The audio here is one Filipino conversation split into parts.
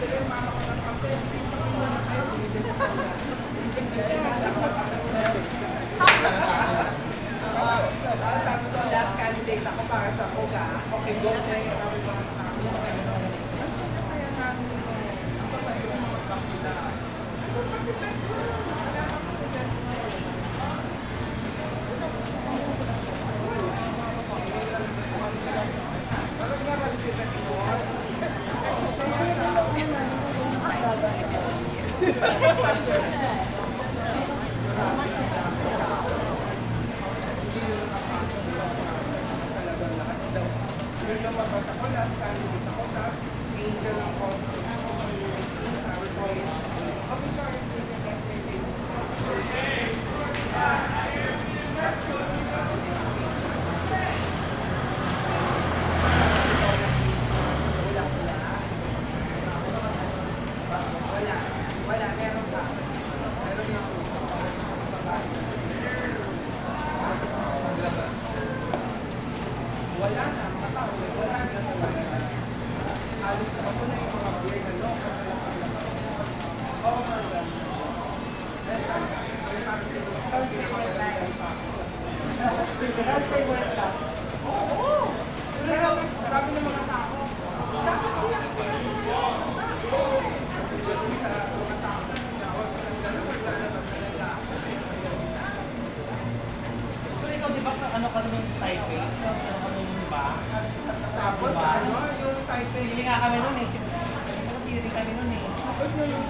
Last candidate ako para sa OGA. Okay, go Yeah. Sa'yo. Yun yung mabasa ko, last candidate ako sa Angel ng Cosmos. Sabi ko, official expectations. Wala. Wala. Meron pa. Meron yung Wala na. Mga tao. Wala na talaga. Alis na ako na yung mga beer na no. Oo nga ba? Eh, sabi ko, eh, sabi ko, sabi ko, How's my work out? Oo! Pero, sabi ng mga tao, dapat ko lang sa mga tao na sinawag ko ng gano'n, maglalabas talaga. Pero ikaw, di ba, ano ka nung Taipei? Ano ka nung ba? Tapos, ano, yung Taipei, Hindi nga kami nun eh. Hindi kami nun eh. tapos yung,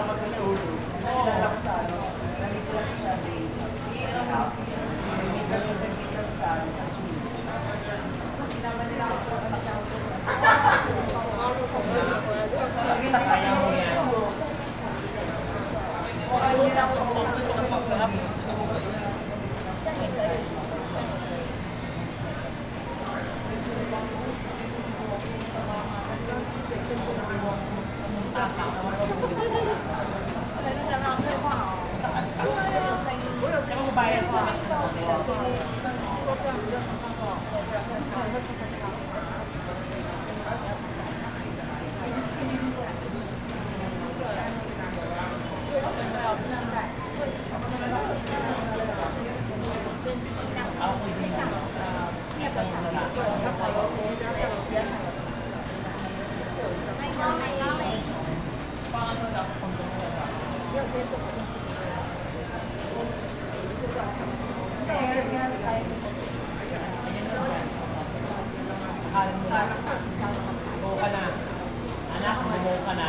ako mag-inulo. Nalala ko sa ano, nalito lang siya day. Ilang out. Nalito lang nagkita sa ano, sa shoe. Sinama nila ako sa anak ako. Nakita kaya mo yan. O ano nila ako sa anak Thank you. 好，那应该没。放那个，放那个。没有，别动，别动。Boka na.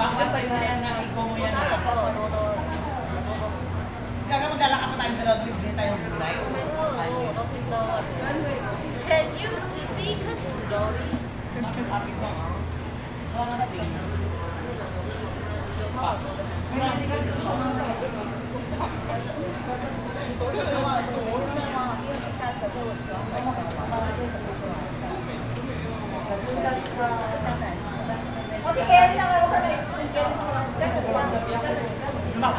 Bakit sa'yo na yan na ikaw mo yan na? Gaga magdala ka pa tayong dalawa, bibili tayong gulay. Can you speak slowly? Bakit happy ka? Baka natin. Sumaklakaw Bọc